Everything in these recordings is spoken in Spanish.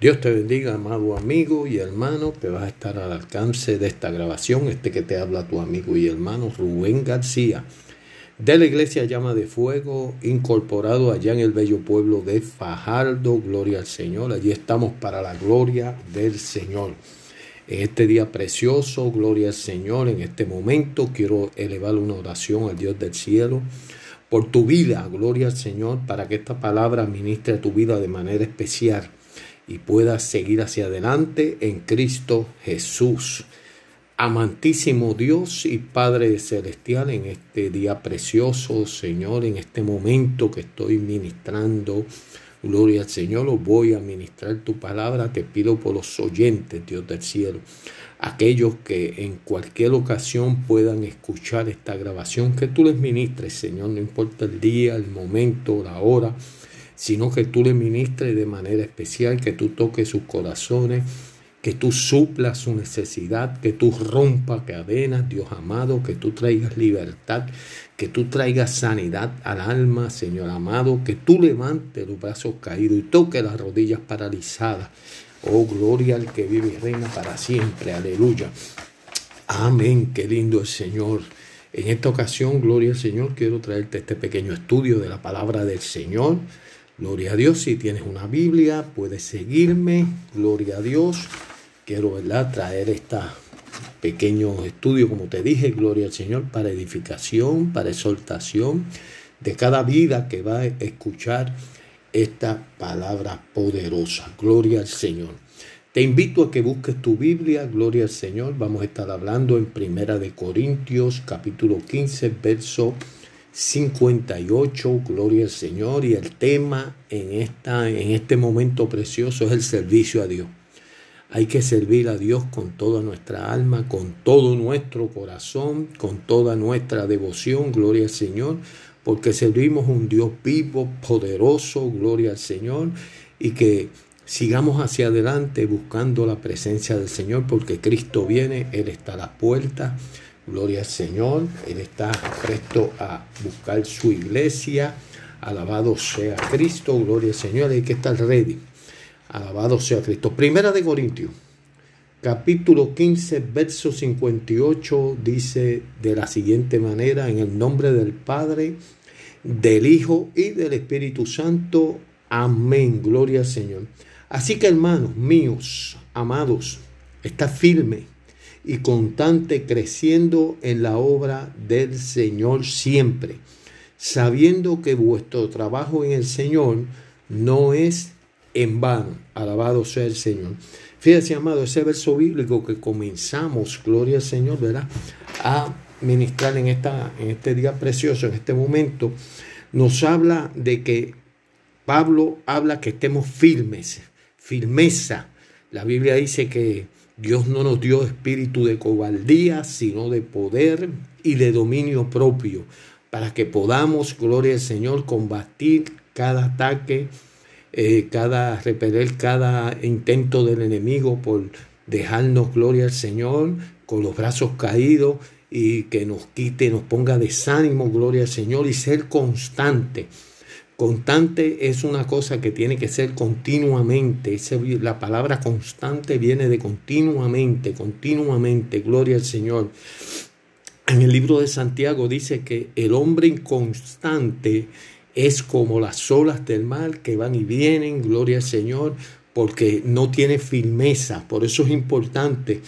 Dios te bendiga, amado amigo y hermano, que vas a estar al alcance de esta grabación. Este que te habla tu amigo y hermano Rubén García, de la iglesia Llama de Fuego, incorporado allá en el bello pueblo de Fajardo. Gloria al Señor. Allí estamos para la gloria del Señor. En este día precioso, gloria al Señor. En este momento quiero elevar una oración al Dios del cielo por tu vida, gloria al Señor, para que esta palabra ministre tu vida de manera especial y puedas seguir hacia adelante en Cristo Jesús. Amantísimo Dios y Padre Celestial, en este día precioso, Señor, en este momento que estoy ministrando, gloria al Señor, os voy a ministrar tu palabra, te pido por los oyentes, Dios del cielo, aquellos que en cualquier ocasión puedan escuchar esta grabación, que tú les ministres, Señor, no importa el día, el momento, la hora, sino que tú le ministres de manera especial, que tú toques sus corazones, que tú suplas su necesidad, que tú rompas cadenas, Dios amado, que tú traigas libertad, que tú traigas sanidad al alma, Señor amado, que tú levantes los brazos caídos y toques las rodillas paralizadas. Oh, gloria al que vive y reina para siempre, aleluya. Amén, qué lindo el Señor. En esta ocasión, gloria al Señor, quiero traerte este pequeño estudio de la palabra del Señor. Gloria a Dios, si tienes una Biblia, puedes seguirme. Gloria a Dios. Quiero ¿verdad? traer este pequeño estudio, como te dije, gloria al Señor, para edificación, para exhortación de cada vida que va a escuchar esta palabra poderosa. Gloria al Señor. Te invito a que busques tu Biblia, gloria al Señor. Vamos a estar hablando en Primera de Corintios, capítulo 15, verso 58, gloria al Señor, y el tema en, esta, en este momento precioso es el servicio a Dios. Hay que servir a Dios con toda nuestra alma, con todo nuestro corazón, con toda nuestra devoción, gloria al Señor, porque servimos un Dios vivo, poderoso, gloria al Señor, y que sigamos hacia adelante buscando la presencia del Señor, porque Cristo viene, Él está a la puerta. Gloria al Señor. Él está presto a buscar su iglesia. Alabado sea Cristo. Gloria al Señor. Hay que estar ready. Alabado sea Cristo. Primera de Corintios. Capítulo 15, verso 58 dice de la siguiente manera, en el nombre del Padre, del Hijo y del Espíritu Santo. Amén. Gloria al Señor. Así que hermanos míos, amados, está firme y constante creciendo en la obra del Señor siempre, sabiendo que vuestro trabajo en el Señor no es en vano. Alabado sea el Señor. Fíjese, amado, ese verso bíblico que comenzamos, gloria al Señor, ¿verdad? A ministrar en, esta, en este día precioso, en este momento, nos habla de que Pablo habla que estemos firmes, firmeza. La Biblia dice que Dios no nos dio espíritu de cobardía, sino de poder y de dominio propio, para que podamos, gloria al Señor, combatir cada ataque, eh, cada repeler cada intento del enemigo por dejarnos, gloria al Señor, con los brazos caídos y que nos quite, nos ponga desánimo, gloria al Señor, y ser constante Constante es una cosa que tiene que ser continuamente. La palabra constante viene de continuamente, continuamente. Gloria al Señor. En el libro de Santiago dice que el hombre inconstante es como las olas del mar que van y vienen, gloria al Señor, porque no tiene firmeza. Por eso es importante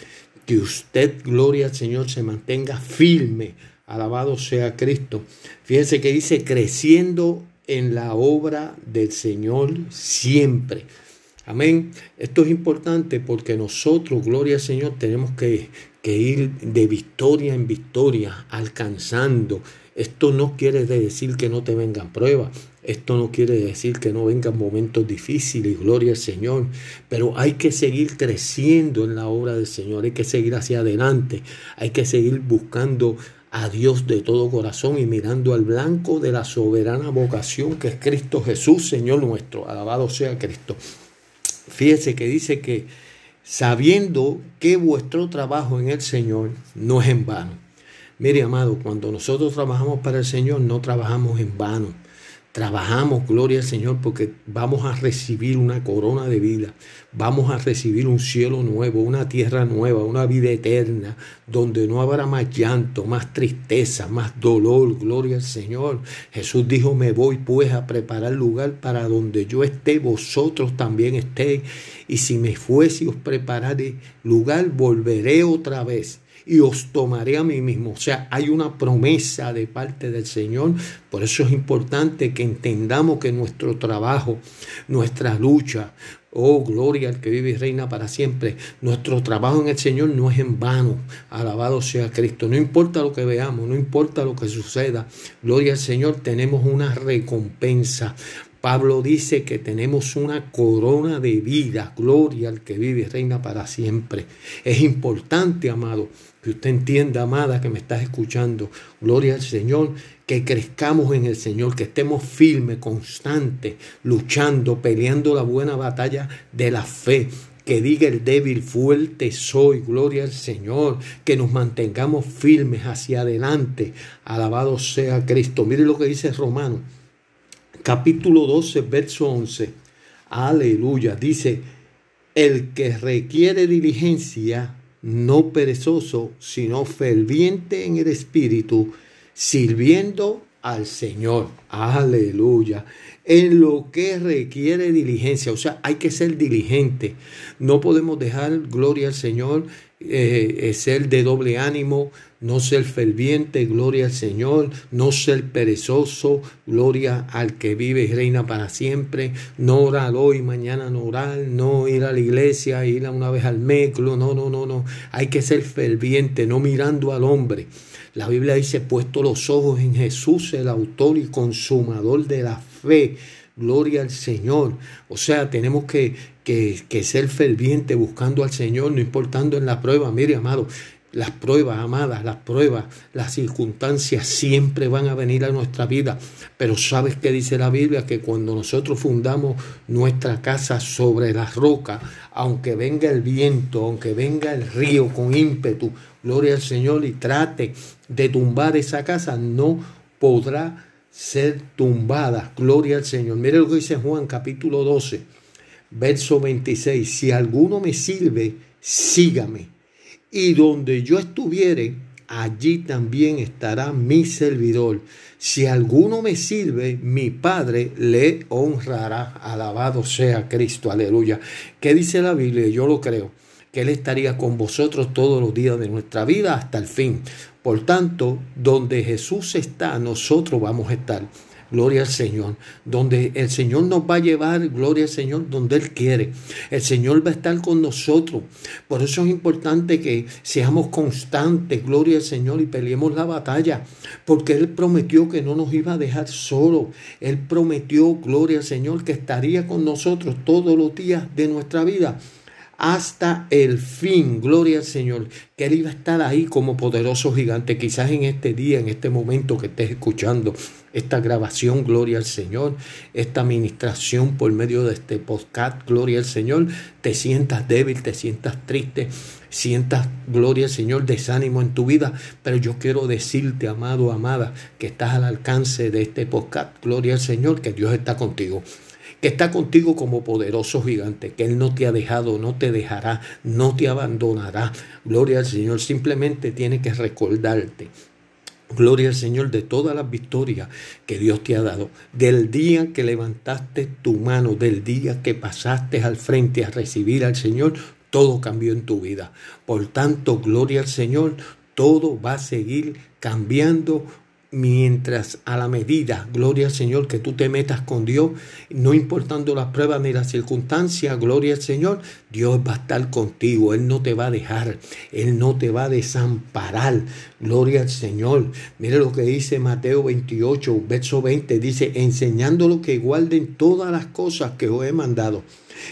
que usted, gloria al Señor, se mantenga firme. Alabado sea Cristo. Fíjense que dice creciendo en la obra del Señor siempre. Amén. Esto es importante porque nosotros, gloria al Señor, tenemos que, que, ir de victoria en victoria, alcanzando. Esto no quiere decir que no te vengan pruebas. Esto no quiere decir que no vengan momentos difíciles, gloria al Señor. Pero hay que seguir creciendo en la obra del Señor. Hay que seguir hacia adelante. Hay que seguir buscando a Dios de todo corazón y mirando al blanco de la soberana vocación que es Cristo Jesús, Señor nuestro. Alabado sea Cristo. Fíjese que dice que sabiendo que vuestro trabajo en el Señor no es en vano. Mire, amado, cuando nosotros trabajamos para el Señor, no trabajamos en vano. Trabajamos, gloria al Señor, porque vamos a recibir una corona de vida. Vamos a recibir un cielo nuevo, una tierra nueva, una vida eterna, donde no habrá más llanto, más tristeza, más dolor. Gloria al Señor. Jesús dijo, me voy pues a preparar lugar para donde yo esté, vosotros también estéis. Y si me fuese os prepararé lugar, volveré otra vez y os tomaré a mí mismo. O sea, hay una promesa de parte del Señor. Por eso es importante que entendamos que nuestro trabajo, nuestra lucha, Oh, gloria al que vive y reina para siempre. Nuestro trabajo en el Señor no es en vano. Alabado sea Cristo. No importa lo que veamos, no importa lo que suceda. Gloria al Señor, tenemos una recompensa. Pablo dice que tenemos una corona de vida, gloria al que vive y reina para siempre. Es importante, amado, que usted entienda, amada, que me estás escuchando, gloria al Señor, que crezcamos en el Señor, que estemos firmes, constantes, luchando, peleando la buena batalla de la fe, que diga el débil, fuerte soy, gloria al Señor, que nos mantengamos firmes hacia adelante, alabado sea Cristo. Mire lo que dice Romano capítulo 12, verso 11. Aleluya. Dice, el que requiere diligencia, no perezoso, sino ferviente en el espíritu, sirviendo al Señor. Aleluya. En lo que requiere diligencia, o sea, hay que ser diligente. No podemos dejar gloria al Señor, eh, eh, ser de doble ánimo, no ser ferviente, gloria al Señor, no ser perezoso, gloria al que vive y reina para siempre, no orar hoy, mañana no orar, no ir a la iglesia, ir a una vez al meclo, no, no, no, no, hay que ser ferviente, no mirando al hombre. La Biblia dice, puesto los ojos en Jesús, el autor y consumador de la fe. Gloria al Señor. O sea, tenemos que, que, que ser ferviente buscando al Señor, no importando en la prueba. Mire, amado, las pruebas, amadas, las pruebas, las circunstancias siempre van a venir a nuestra vida. Pero ¿sabes qué dice la Biblia? Que cuando nosotros fundamos nuestra casa sobre la roca, aunque venga el viento, aunque venga el río con ímpetu, gloria al Señor, y trate de tumbar esa casa, no podrá ser tumbada. Gloria al Señor. Mire lo que dice Juan capítulo 12, verso 26. Si alguno me sirve, sígame y donde yo estuviere, allí también estará mi servidor. Si alguno me sirve, mi Padre le honrará. Alabado sea Cristo, aleluya. ¿Qué dice la Biblia? Yo lo creo, que Él estaría con vosotros todos los días de nuestra vida hasta el fin. Por tanto, donde Jesús está, nosotros vamos a estar. Gloria al Señor. Donde el Señor nos va a llevar, gloria al Señor, donde Él quiere. El Señor va a estar con nosotros. Por eso es importante que seamos constantes, gloria al Señor, y peleemos la batalla. Porque Él prometió que no nos iba a dejar solo. Él prometió, gloria al Señor, que estaría con nosotros todos los días de nuestra vida hasta el fin. Gloria al Señor. Que Él iba a estar ahí como poderoso gigante. Quizás en este día, en este momento que estés escuchando esta grabación, gloria al Señor, esta administración por medio de este podcast, gloria al Señor, te sientas débil, te sientas triste, sientas, gloria al Señor, desánimo en tu vida, pero yo quiero decirte, amado, amada, que estás al alcance de este podcast, gloria al Señor, que Dios está contigo que está contigo como poderoso gigante, que Él no te ha dejado, no te dejará, no te abandonará. Gloria al Señor, simplemente tiene que recordarte. Gloria al Señor de todas las victorias que Dios te ha dado. Del día que levantaste tu mano, del día que pasaste al frente a recibir al Señor, todo cambió en tu vida. Por tanto, gloria al Señor, todo va a seguir cambiando mientras a la medida, gloria al Señor, que tú te metas con Dios, no importando las pruebas ni las circunstancias, gloria al Señor, Dios va a estar contigo, Él no te va a dejar, Él no te va a desamparar, gloria al Señor. Mire lo que dice Mateo 28, verso 20, dice, enseñándolo que guarden todas las cosas que os he mandado.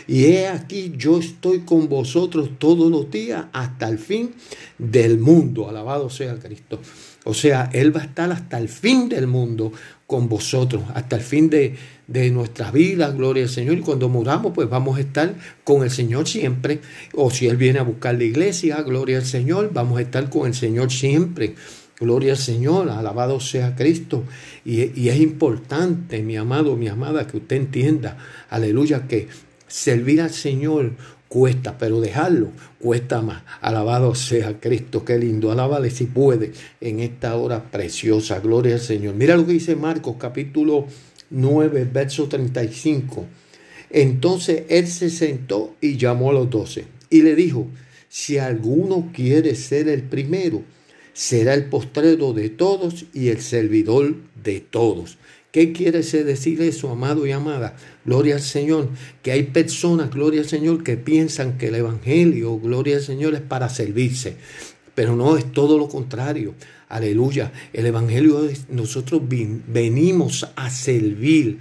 Y he aquí, yo estoy con vosotros todos los días hasta el fin del mundo. Alabado sea Cristo. O sea, Él va a estar hasta el fin del mundo con vosotros, hasta el fin de, de nuestras vidas, gloria al Señor. Y cuando muramos, pues vamos a estar con el Señor siempre. O si Él viene a buscar la iglesia, gloria al Señor, vamos a estar con el Señor siempre. Gloria al Señor, alabado sea Cristo. Y, y, es importante, mi amado, mi amada, que usted entienda, aleluya, que servir al Señor cuesta, pero dejarlo cuesta más. Alabado sea Cristo, qué lindo. Alábale si puede en esta hora preciosa. Gloria al Señor. Mira lo que dice Marcos capítulo 9, verso 35. Entonces él se sentó y llamó a los doce y le dijo, si alguno quiere ser el primero, será el postrero de todos y el servidor de todos. ¿Qué quiere decir eso, amado y amada? Gloria al Señor. Que hay personas, gloria al Señor, que piensan que el Evangelio, gloria al Señor, es para servirse. Pero no, es todo lo contrario. Aleluya. El Evangelio es, nosotros venimos a servir,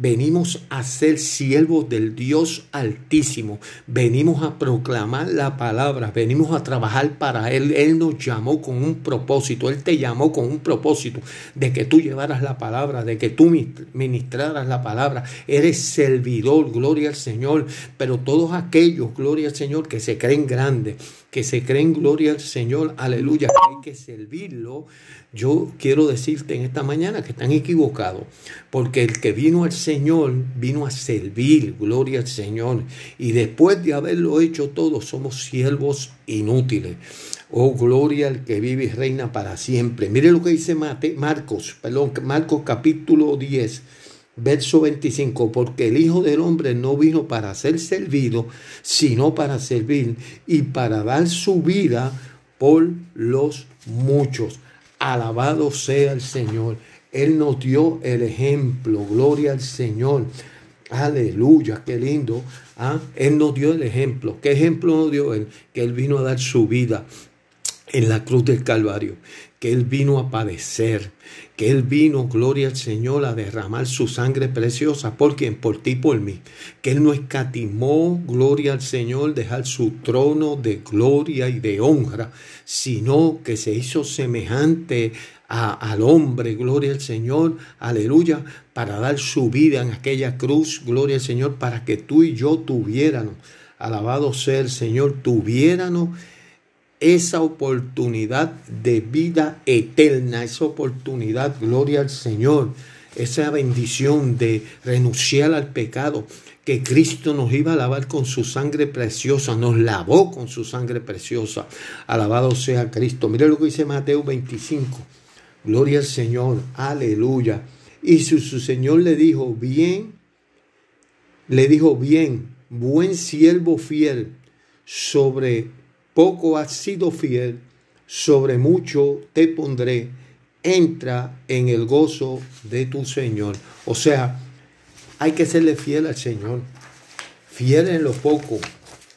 Venimos a ser siervos del Dios Altísimo. Venimos a proclamar la palabra. Venimos a trabajar para Él. Él nos llamó con un propósito. Él te llamó con un propósito de que tú llevaras la palabra, de que tú ministraras la palabra. Eres servidor, gloria al Señor. Pero todos aquellos, gloria al Señor, que se creen grandes, que se creen gloria al Señor, aleluya, que hay que servirlo. Yo quiero decirte en esta mañana que están equivocados, porque el que vino al Señor vino a servir, gloria al Señor, y después de haberlo hecho todo, somos siervos inútiles. Oh, gloria al que vive y reina para siempre. Mire lo que dice Marcos, perdón, Marcos capítulo 10 Verso 25, porque el Hijo del Hombre no vino para ser servido, sino para servir y para dar su vida por los muchos. Alabado sea el Señor. Él nos dio el ejemplo. Gloria al Señor. Aleluya, qué lindo. ¿ah? Él nos dio el ejemplo. ¿Qué ejemplo nos dio Él? Que Él vino a dar su vida en la cruz del Calvario que Él vino a padecer, que Él vino, gloria al Señor, a derramar su sangre preciosa. ¿Por quién? Por ti, por mí. Que Él no escatimó, gloria al Señor, dejar su trono de gloria y de honra, sino que se hizo semejante al hombre, gloria al Señor, aleluya, para dar su vida en aquella cruz, gloria al Señor, para que tú y yo tuviéramos, alabado sea el Señor, tuviéramos esa oportunidad de vida eterna, esa oportunidad, gloria al Señor, esa bendición de renunciar al pecado, que Cristo nos iba a lavar con su sangre preciosa, nos lavó con su sangre preciosa. Alabado sea Cristo. Mire lo que dice Mateo 25. Gloria al Señor, aleluya. Y su, su Señor le dijo, bien, le dijo, bien, buen siervo fiel, sobre poco has sido fiel, sobre mucho te pondré, entra en el gozo de tu Señor. O sea, hay que serle fiel al Señor, fiel en lo poco,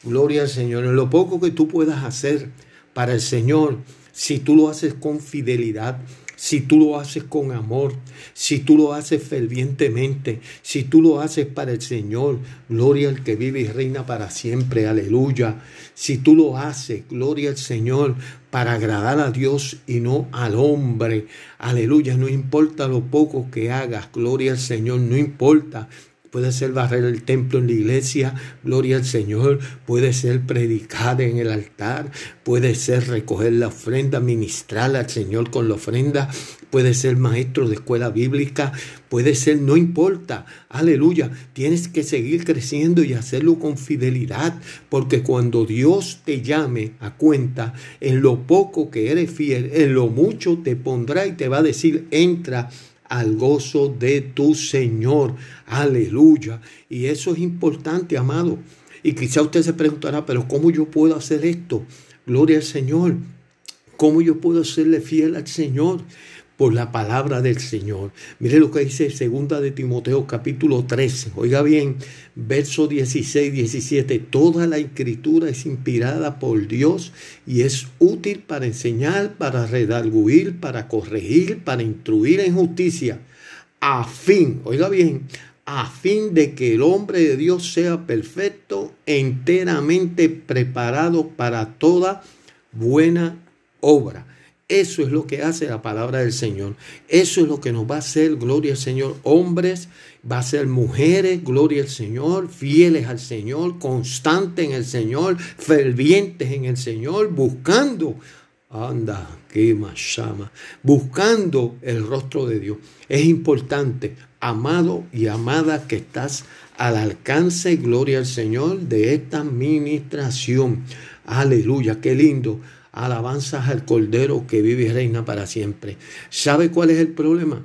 gloria al Señor, en lo poco que tú puedas hacer para el Señor, si tú lo haces con fidelidad, si tú lo haces con amor, si tú lo haces fervientemente, si tú lo haces para el Señor, gloria al que vive y reina para siempre, aleluya. Si tú lo haces, gloria al Señor, para agradar a Dios y no al hombre, aleluya. No importa lo poco que hagas, gloria al Señor, no importa puede ser barrer el templo en la iglesia, gloria al Señor, puede ser predicar en el altar, puede ser recoger la ofrenda, ministrar al Señor con la ofrenda, puede ser maestro de escuela bíblica, puede ser, no importa, aleluya, tienes que seguir creciendo y hacerlo con fidelidad, porque cuando Dios te llame a cuenta, en lo poco que eres fiel, en lo mucho te pondrá y te va a decir, entra al gozo de tu Señor. Aleluya. Y eso es importante, amado. Y quizá usted se preguntará, pero ¿cómo yo puedo hacer esto? Gloria al Señor. ¿Cómo yo puedo serle fiel al Señor? Por la palabra del Señor. Mire lo que dice segunda de Timoteo capítulo 13. Oiga bien, verso 16, 17. Toda la escritura es inspirada por Dios y es útil para enseñar, para redarguir, para corregir, para instruir en justicia, a fin, oiga bien, a fin de que el hombre de Dios sea perfecto, enteramente preparado para toda buena obra. Eso es lo que hace la palabra del Señor. Eso es lo que nos va a hacer, gloria al Señor, hombres, va a ser mujeres, gloria al Señor, fieles al Señor, constantes en el Señor, fervientes en el Señor, buscando Anda, qué más llama. Buscando el rostro de Dios. Es importante, amado y amada, que estás al alcance, gloria al Señor, de esta administración. Aleluya, qué lindo. Alabanzas al Cordero que vive y reina para siempre. ¿Sabe cuál es el problema?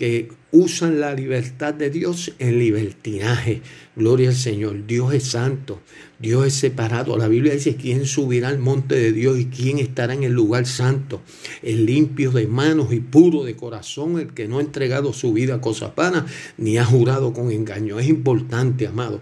que usan la libertad de Dios en libertinaje. Gloria al Señor. Dios es santo. Dios es separado. La Biblia dice, ¿quién subirá al monte de Dios y quién estará en el lugar santo? El limpio de manos y puro de corazón, el que no ha entregado su vida a cosas vanas, ni ha jurado con engaño. Es importante, amado.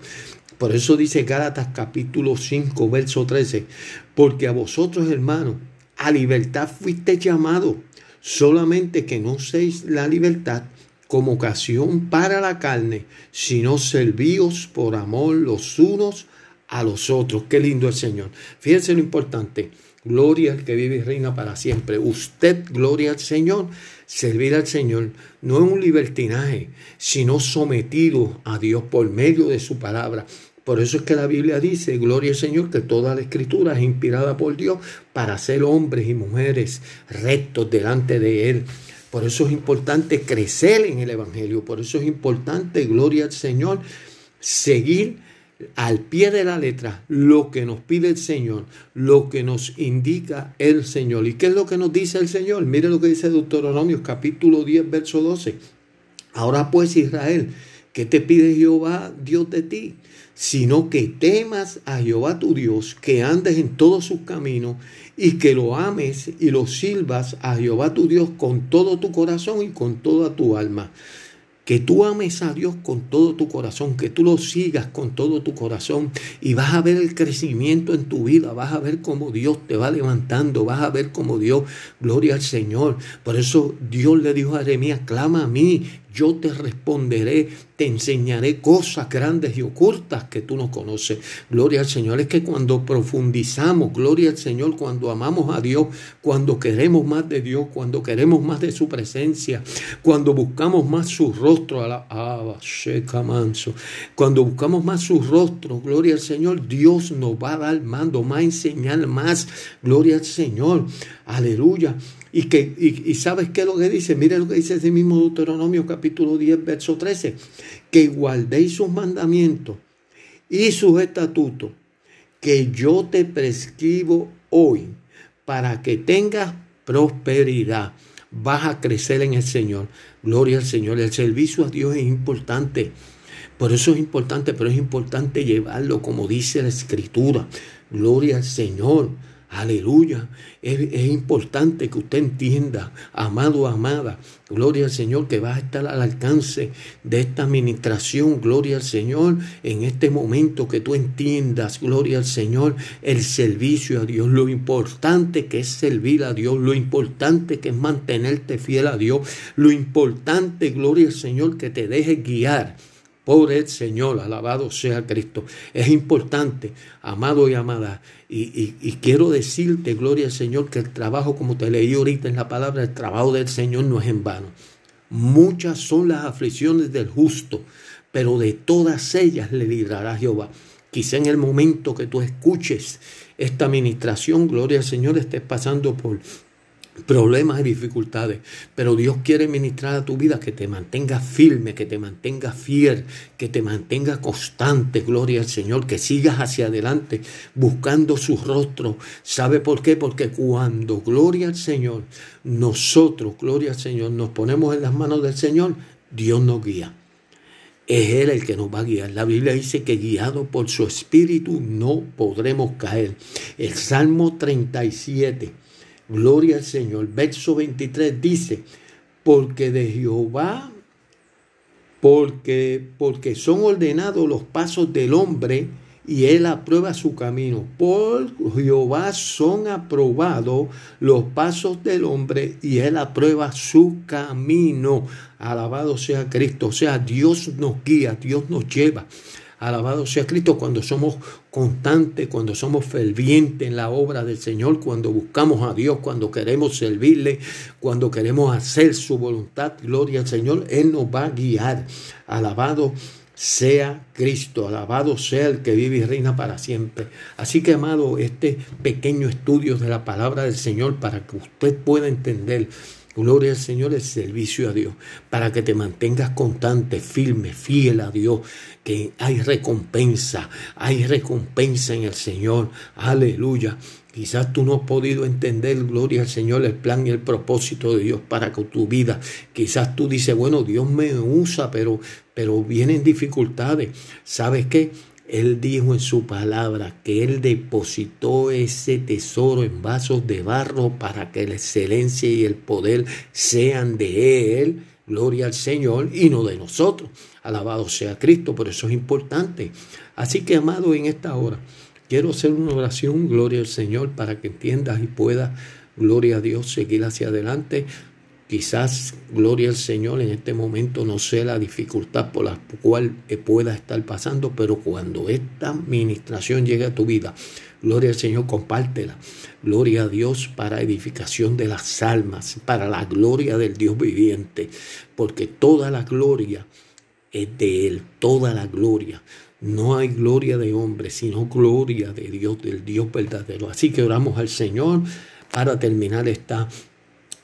Por eso dice Gálatas capítulo 5, verso 13, porque a vosotros, hermanos, a libertad fuiste llamados solamente que no seis la libertad como ocasión para la carne, sino servíos por amor los unos a los otros. Qué lindo el Señor. Fíjense lo importante. Gloria al que vive y reina para siempre. Usted, gloria al Señor, servir al Señor no es un libertinaje, sino sometido a Dios por medio de su palabra. Por eso es que la Biblia dice, gloria al Señor, que toda la escritura es inspirada por Dios para ser hombres y mujeres rectos delante de Él. Por eso es importante crecer en el Evangelio. Por eso es importante, gloria al Señor, seguir al pie de la letra lo que nos pide el Señor, lo que nos indica el Señor. ¿Y qué es lo que nos dice el Señor? Mire lo que dice Deuteronomio capítulo 10, verso 12. Ahora pues Israel, ¿qué te pide Jehová Dios de ti? Sino que temas a Jehová tu Dios, que andes en todos sus caminos y que lo ames y lo silbas a Jehová tu Dios con todo tu corazón y con toda tu alma que tú ames a Dios con todo tu corazón, que tú lo sigas con todo tu corazón y vas a ver el crecimiento en tu vida, vas a ver cómo Dios te va levantando, vas a ver cómo Dios, gloria al Señor. Por eso Dios le dijo a Jeremías, clama a mí, yo te responderé, te enseñaré cosas grandes y ocultas que tú no conoces. Gloria al Señor. Es que cuando profundizamos, gloria al Señor, cuando amamos a Dios, cuando queremos más de Dios, cuando queremos más de su presencia, cuando buscamos más su rostro, a la manso, cuando buscamos más su rostro, gloria al Señor, Dios nos va a dar mando, más enseñar más, gloria al Señor. Aleluya. Y, que, y, sabes qué es lo que dice, mire lo que dice ese mismo Deuteronomio capítulo 10, verso 13, que guardéis sus mandamientos y sus estatutos que yo te prescribo hoy para que tengas prosperidad. Vas a crecer en el Señor. Gloria al Señor. El servicio a Dios es importante. Por eso es importante, pero es importante llevarlo como dice la Escritura. Gloria al Señor. Aleluya. Es, importante que usted entienda, amado, amada, gloria al Señor, que va a estar al alcance de esta administración, gloria al Señor, en este momento que tú entiendas, gloria al Señor, el servicio a Dios, lo importante que es servir a Dios, lo importante que es mantenerte fiel a Dios, lo importante, gloria al Señor, que te deje guiar por el Señor, alabado sea Cristo. Es importante, amado y amada, y, quiero decirte, gloria al Señor, que el trabajo, como te leí ahorita en la palabra, el trabajo del Señor no es en vano. Muchas son las aflicciones del justo, pero de todas ellas le librará Jehová. Quizá en el momento que tú escuches esta administración, gloria al Señor, estés pasando por problemas y dificultades, pero Dios quiere ministrar a tu vida que te mantenga firme, que te mantenga fiel, que te mantenga constante, gloria al Señor, que sigas hacia adelante buscando su rostro. ¿Sabe por qué? Porque cuando, gloria al Señor, nosotros, gloria al Señor, nos ponemos en las manos del Señor, Dios nos guía. Es Él el que nos va a guiar. La Biblia dice que guiado por su espíritu no podremos caer. El Salmo 37 Gloria al Señor. Verso 23 dice, porque de Jehová, porque, porque son ordenados los pasos del hombre y él aprueba su camino. Por Jehová son aprobados los pasos del hombre y él aprueba su camino. Alabado sea Cristo. O sea, Dios nos guía, Dios nos lleva. Alabado sea Cristo cuando somos constantes, cuando somos fervientes en la obra del Señor, cuando buscamos a Dios, cuando queremos servirle, cuando queremos hacer su voluntad. Gloria al Señor, Él nos va a guiar. Alabado sea Cristo, alabado sea el que vive y reina para siempre. Así que, amado, este pequeño estudio de la palabra del Señor para que usted pueda entender Gloria al Señor, el servicio a Dios, para que te mantengas constante, firme, fiel a Dios, que hay recompensa, hay recompensa en el Señor. Aleluya. Quizás tú no has podido entender, gloria al Señor, el plan y el propósito de Dios para con tu vida. Quizás tú dices, bueno, Dios me usa, pero, pero vienen dificultades. ¿Sabes qué? Él dijo en su palabra que Él depositó ese tesoro en vasos de barro para que la excelencia y el poder sean de Él. Gloria al Señor y no de nosotros. Alabado sea Cristo, por eso es importante. Así que, amado, en esta hora, quiero hacer una oración, gloria al Señor, para que entiendas y puedas, gloria a Dios, seguir hacia adelante. Quizás, gloria al Señor, en este momento no sé la dificultad por la cual pueda estar pasando, pero cuando esta administración llegue a tu vida, gloria al Señor, compártela. Gloria a Dios para edificación de las almas, para la gloria del Dios viviente, porque toda la gloria es de Él, toda la gloria. No hay gloria de hombre, sino gloria de Dios, del Dios verdadero. Así que oramos al Señor para terminar esta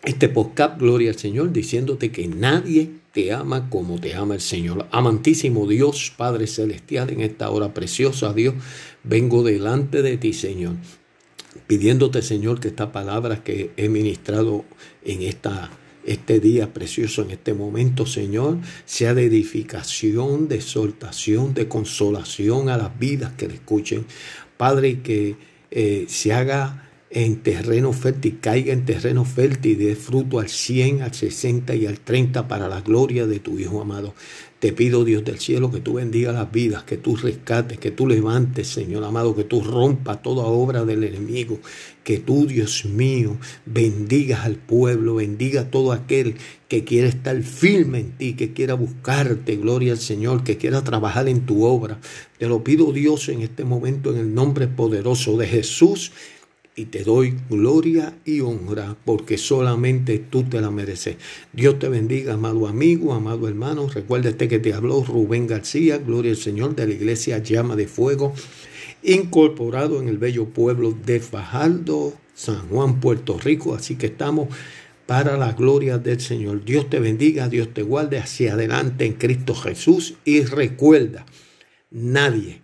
este podcast, Gloria al Señor, diciéndote que nadie te ama como te ama el Señor. Amantísimo Dios, Padre Celestial, en esta hora preciosa, Dios, vengo delante de ti, Señor, pidiéndote, Señor, que esta palabra que he ministrado en esta este día precioso, en este momento, Señor, sea de edificación, de exhortación, de consolación a las vidas que le escuchen. Padre, que eh, se haga en terreno fértil, caiga en terreno fértil y dé fruto al 100, al 60 y al 30 para la gloria de tu Hijo amado. Te pido, Dios del cielo, que tú bendiga las vidas, que tú rescates, que tú levantes, Señor amado, que tú rompas toda obra del enemigo, que tú, Dios mío, bendigas al pueblo, bendiga a todo aquel que quiera estar firme en ti, que quiera buscarte, gloria al Señor, que quiera trabajar en tu obra. Te lo pido, Dios, en este momento, en el nombre poderoso de Jesús y te doy gloria y honra porque solamente tú te la mereces. Dios te bendiga, amado amigo, amado hermano. Recuérdate que te habló Rubén García, gloria al Señor de la iglesia Llama de Fuego, incorporado en el bello pueblo de Fajardo, San Juan, Puerto Rico. Así que estamos para la gloria del Señor. Dios te bendiga, Dios te guarde hacia adelante en Cristo Jesús y recuerda, nadie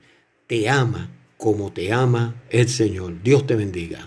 te ama como te ama el Señor. Dios te bendiga.